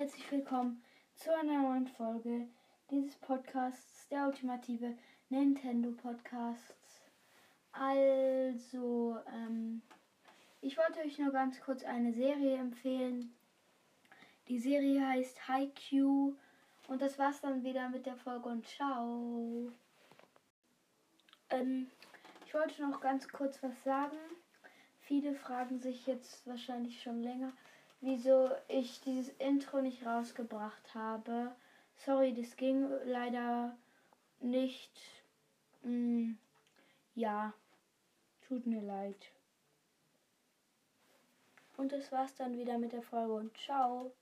Herzlich willkommen zu einer neuen Folge dieses Podcasts, der ultimative Nintendo Podcasts. Also, ähm, ich wollte euch nur ganz kurz eine Serie empfehlen. Die Serie heißt Haikyuu und das war's dann wieder mit der Folge und ciao. Ähm, ich wollte noch ganz kurz was sagen. Viele fragen sich jetzt wahrscheinlich schon länger, wieso ich dieses Intro nicht rausgebracht habe. Sorry, das ging leider nicht. Hm, ja, tut mir leid. Und das war's dann wieder mit der Folge und ciao.